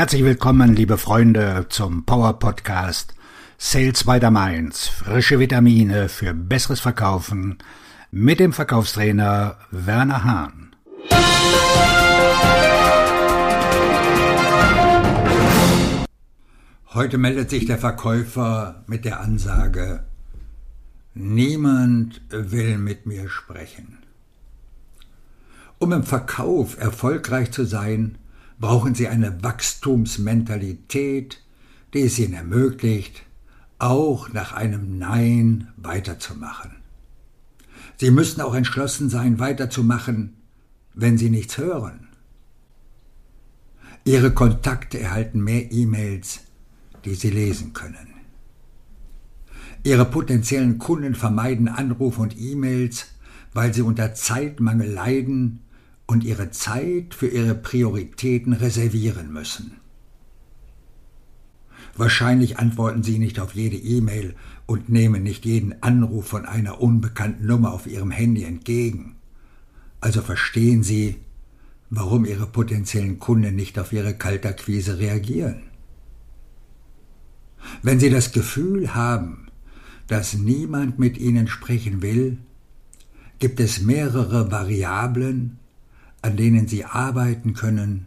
Herzlich willkommen, liebe Freunde, zum Power Podcast Sales by the Mainz. Frische Vitamine für besseres Verkaufen mit dem Verkaufstrainer Werner Hahn. Heute meldet sich der Verkäufer mit der Ansage, niemand will mit mir sprechen. Um im Verkauf erfolgreich zu sein, brauchen Sie eine Wachstumsmentalität, die es Ihnen ermöglicht, auch nach einem Nein weiterzumachen. Sie müssen auch entschlossen sein, weiterzumachen, wenn Sie nichts hören. Ihre Kontakte erhalten mehr E-Mails, die Sie lesen können. Ihre potenziellen Kunden vermeiden Anrufe und E-Mails, weil sie unter Zeitmangel leiden und ihre Zeit für ihre Prioritäten reservieren müssen. Wahrscheinlich antworten Sie nicht auf jede E-Mail und nehmen nicht jeden Anruf von einer unbekannten Nummer auf Ihrem Handy entgegen. Also verstehen Sie, warum Ihre potenziellen Kunden nicht auf Ihre Kaltakquise reagieren. Wenn Sie das Gefühl haben, dass niemand mit Ihnen sprechen will, gibt es mehrere Variablen, an denen Sie arbeiten können,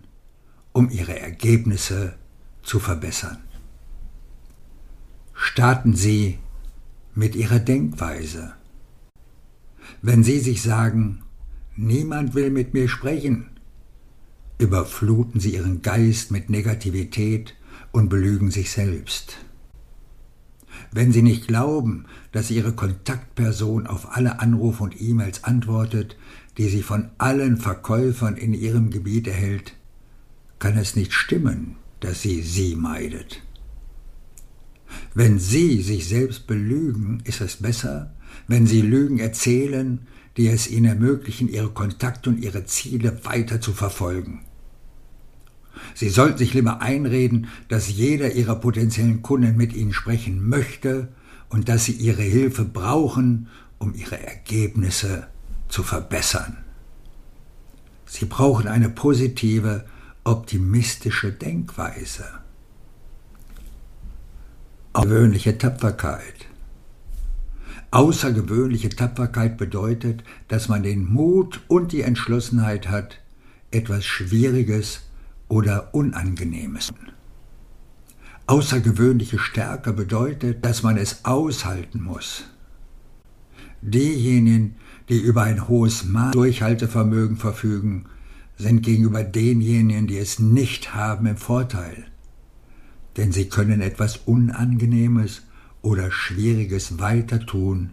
um Ihre Ergebnisse zu verbessern. Starten Sie mit Ihrer Denkweise. Wenn Sie sich sagen, niemand will mit mir sprechen, überfluten Sie Ihren Geist mit Negativität und belügen sich selbst. Wenn Sie nicht glauben, dass Ihre Kontaktperson auf alle Anrufe und E-Mails antwortet, die sie von allen Verkäufern in ihrem Gebiet erhält, kann es nicht stimmen, dass sie sie meidet. Wenn sie sich selbst belügen, ist es besser, wenn sie Lügen erzählen, die es ihnen ermöglichen, ihre Kontakte und ihre Ziele weiter zu verfolgen. Sie sollten sich lieber einreden, dass jeder ihrer potenziellen Kunden mit ihnen sprechen möchte und dass sie ihre Hilfe brauchen, um ihre Ergebnisse zu verbessern. Sie brauchen eine positive, optimistische Denkweise. Außergewöhnliche Tapferkeit. Außergewöhnliche Tapferkeit bedeutet, dass man den Mut und die Entschlossenheit hat, etwas Schwieriges oder Unangenehmes. Außergewöhnliche Stärke bedeutet, dass man es aushalten muss. Diejenigen, die über ein hohes Maß Durchhaltevermögen verfügen, sind gegenüber denjenigen, die es nicht haben, im Vorteil. Denn sie können etwas Unangenehmes oder Schwieriges weiter tun,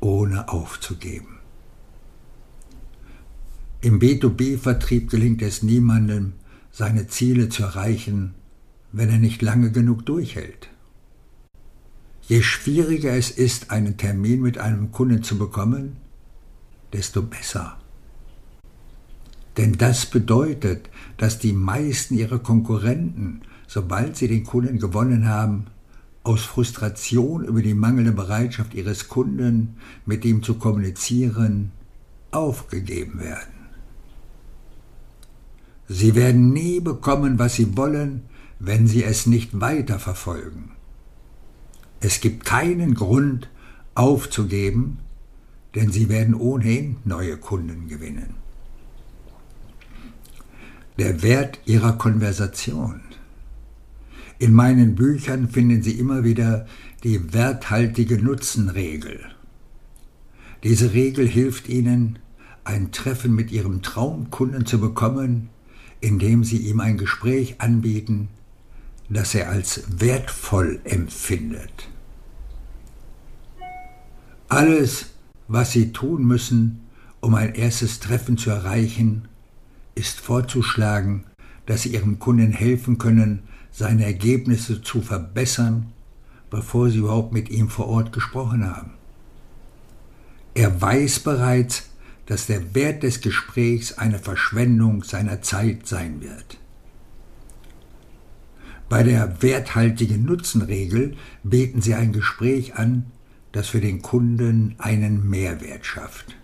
ohne aufzugeben. Im B2B-Vertrieb gelingt es niemandem, seine Ziele zu erreichen, wenn er nicht lange genug durchhält. Je schwieriger es ist, einen Termin mit einem Kunden zu bekommen, desto besser. Denn das bedeutet, dass die meisten ihrer Konkurrenten, sobald sie den Kunden gewonnen haben, aus Frustration über die mangelnde Bereitschaft ihres Kunden, mit ihm zu kommunizieren, aufgegeben werden. Sie werden nie bekommen, was sie wollen, wenn sie es nicht weiterverfolgen. Es gibt keinen Grund aufzugeben, denn sie werden ohnehin neue Kunden gewinnen. Der Wert ihrer Konversation. In meinen Büchern finden Sie immer wieder die werthaltige Nutzenregel. Diese Regel hilft Ihnen, ein Treffen mit Ihrem Traumkunden zu bekommen, indem Sie ihm ein Gespräch anbieten, das er als wertvoll empfindet. Alles, was Sie tun müssen, um ein erstes Treffen zu erreichen, ist vorzuschlagen, dass Sie Ihrem Kunden helfen können, seine Ergebnisse zu verbessern, bevor Sie überhaupt mit ihm vor Ort gesprochen haben. Er weiß bereits, dass der Wert des Gesprächs eine Verschwendung seiner Zeit sein wird. Bei der werthaltigen Nutzenregel beten Sie ein Gespräch an, das für den Kunden einen Mehrwert schafft.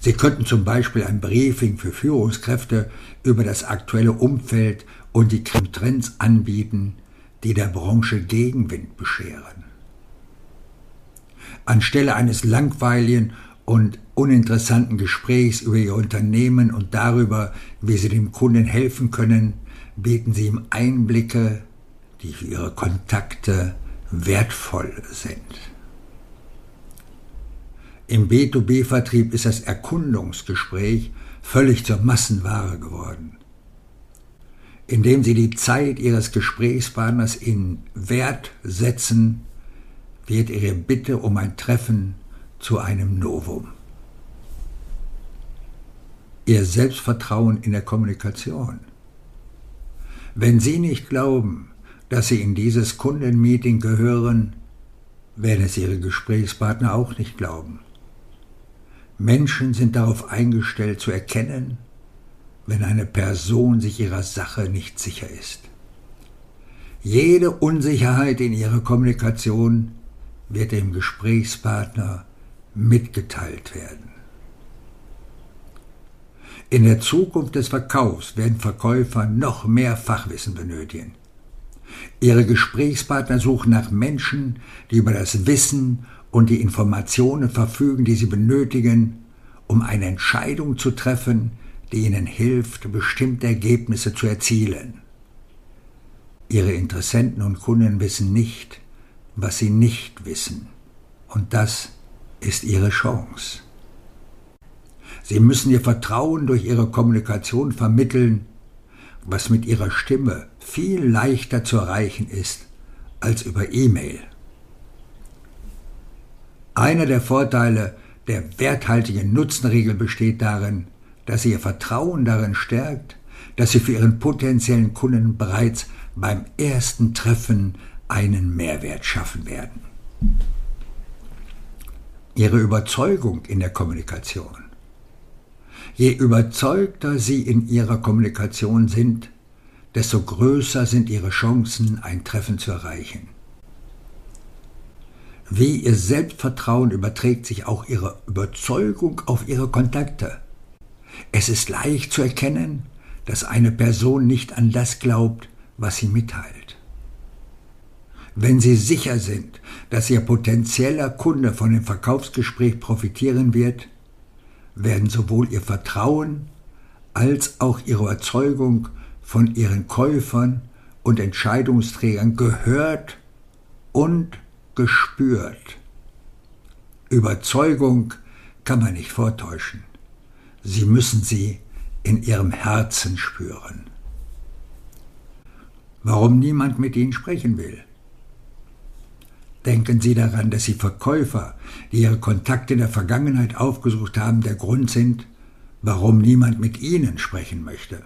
Sie könnten zum Beispiel ein Briefing für Führungskräfte über das aktuelle Umfeld und die Trends anbieten, die der Branche Gegenwind bescheren. Anstelle eines langweiligen und uninteressanten Gesprächs über Ihr Unternehmen und darüber, wie Sie dem Kunden helfen können, bieten Sie ihm Einblicke, die für Ihre Kontakte wertvoll sind. Im B2B-Vertrieb ist das Erkundungsgespräch völlig zur Massenware geworden. Indem Sie die Zeit Ihres Gesprächspartners in Wert setzen, wird Ihre Bitte um ein Treffen zu einem Novum. Ihr Selbstvertrauen in der Kommunikation. Wenn Sie nicht glauben, dass Sie in dieses Kundenmeeting gehören, werden es Ihre Gesprächspartner auch nicht glauben. Menschen sind darauf eingestellt zu erkennen, wenn eine Person sich ihrer Sache nicht sicher ist. Jede Unsicherheit in ihrer Kommunikation wird dem Gesprächspartner mitgeteilt werden. In der Zukunft des Verkaufs werden Verkäufer noch mehr Fachwissen benötigen. Ihre Gesprächspartner suchen nach Menschen, die über das Wissen und die Informationen verfügen, die sie benötigen, um eine Entscheidung zu treffen, die ihnen hilft, bestimmte Ergebnisse zu erzielen. Ihre Interessenten und Kunden wissen nicht, was sie nicht wissen, und das ist ihre Chance. Sie müssen ihr Vertrauen durch ihre Kommunikation vermitteln, was mit ihrer Stimme viel leichter zu erreichen ist als über E-Mail. Einer der Vorteile der werthaltigen Nutzenregel besteht darin, dass sie ihr Vertrauen darin stärkt, dass sie für ihren potenziellen Kunden bereits beim ersten Treffen einen Mehrwert schaffen werden. Ihre Überzeugung in der Kommunikation. Je überzeugter Sie in Ihrer Kommunikation sind, desto größer sind Ihre Chancen, ein Treffen zu erreichen. Wie Ihr Selbstvertrauen überträgt sich auch Ihre Überzeugung auf Ihre Kontakte. Es ist leicht zu erkennen, dass eine Person nicht an das glaubt, was sie mitteilt. Wenn Sie sicher sind, dass Ihr potenzieller Kunde von dem Verkaufsgespräch profitieren wird, werden sowohl Ihr Vertrauen als auch Ihre Überzeugung von Ihren Käufern und Entscheidungsträgern gehört und gespürt. Überzeugung kann man nicht vortäuschen. Sie müssen sie in Ihrem Herzen spüren. Warum niemand mit Ihnen sprechen will? Denken Sie daran, dass Sie Verkäufer, die Ihre Kontakte in der Vergangenheit aufgesucht haben, der Grund sind, warum niemand mit Ihnen sprechen möchte.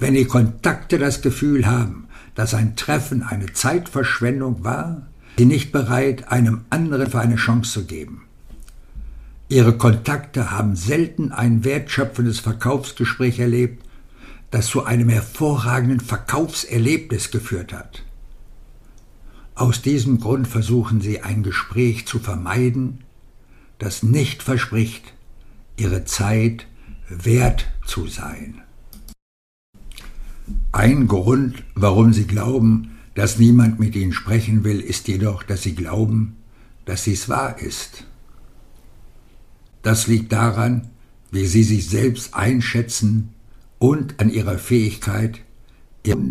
Wenn die Kontakte das Gefühl haben, dass ein Treffen eine Zeitverschwendung war, sie nicht bereit, einem anderen für eine Chance zu geben. Ihre Kontakte haben selten ein wertschöpfendes Verkaufsgespräch erlebt, das zu einem hervorragenden Verkaufserlebnis geführt hat. Aus diesem Grund versuchen sie ein Gespräch zu vermeiden, das nicht verspricht, ihre Zeit wert zu sein. Ein Grund, warum sie glauben, dass niemand mit ihnen sprechen will, ist jedoch, dass sie glauben, dass dies wahr ist. Das liegt daran, wie sie sich selbst einschätzen und an ihrer Fähigkeit,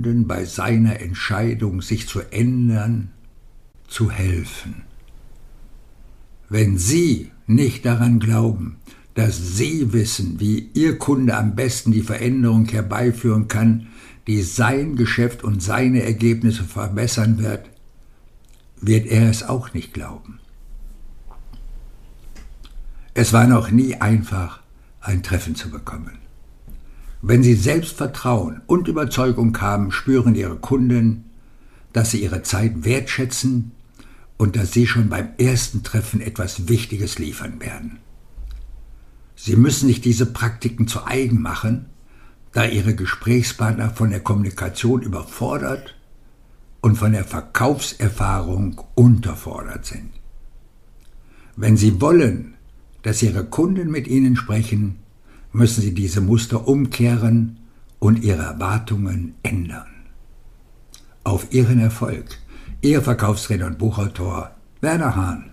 Kunden bei seiner Entscheidung, sich zu ändern, zu helfen. Wenn Sie nicht daran glauben, dass Sie wissen, wie Ihr Kunde am besten die Veränderung herbeiführen kann, die sein Geschäft und seine Ergebnisse verbessern wird, wird er es auch nicht glauben. Es war noch nie einfach, ein Treffen zu bekommen. Wenn Sie Selbstvertrauen und Überzeugung haben, spüren Ihre Kunden, dass Sie Ihre Zeit wertschätzen und dass Sie schon beim ersten Treffen etwas Wichtiges liefern werden. Sie müssen sich diese Praktiken zu eigen machen, da Ihre Gesprächspartner von der Kommunikation überfordert und von der Verkaufserfahrung unterfordert sind. Wenn Sie wollen, dass Ihre Kunden mit Ihnen sprechen, müssen Sie diese Muster umkehren und Ihre Erwartungen ändern. Auf Ihren Erfolg, Ihr Verkaufsredner und Buchautor Werner Hahn.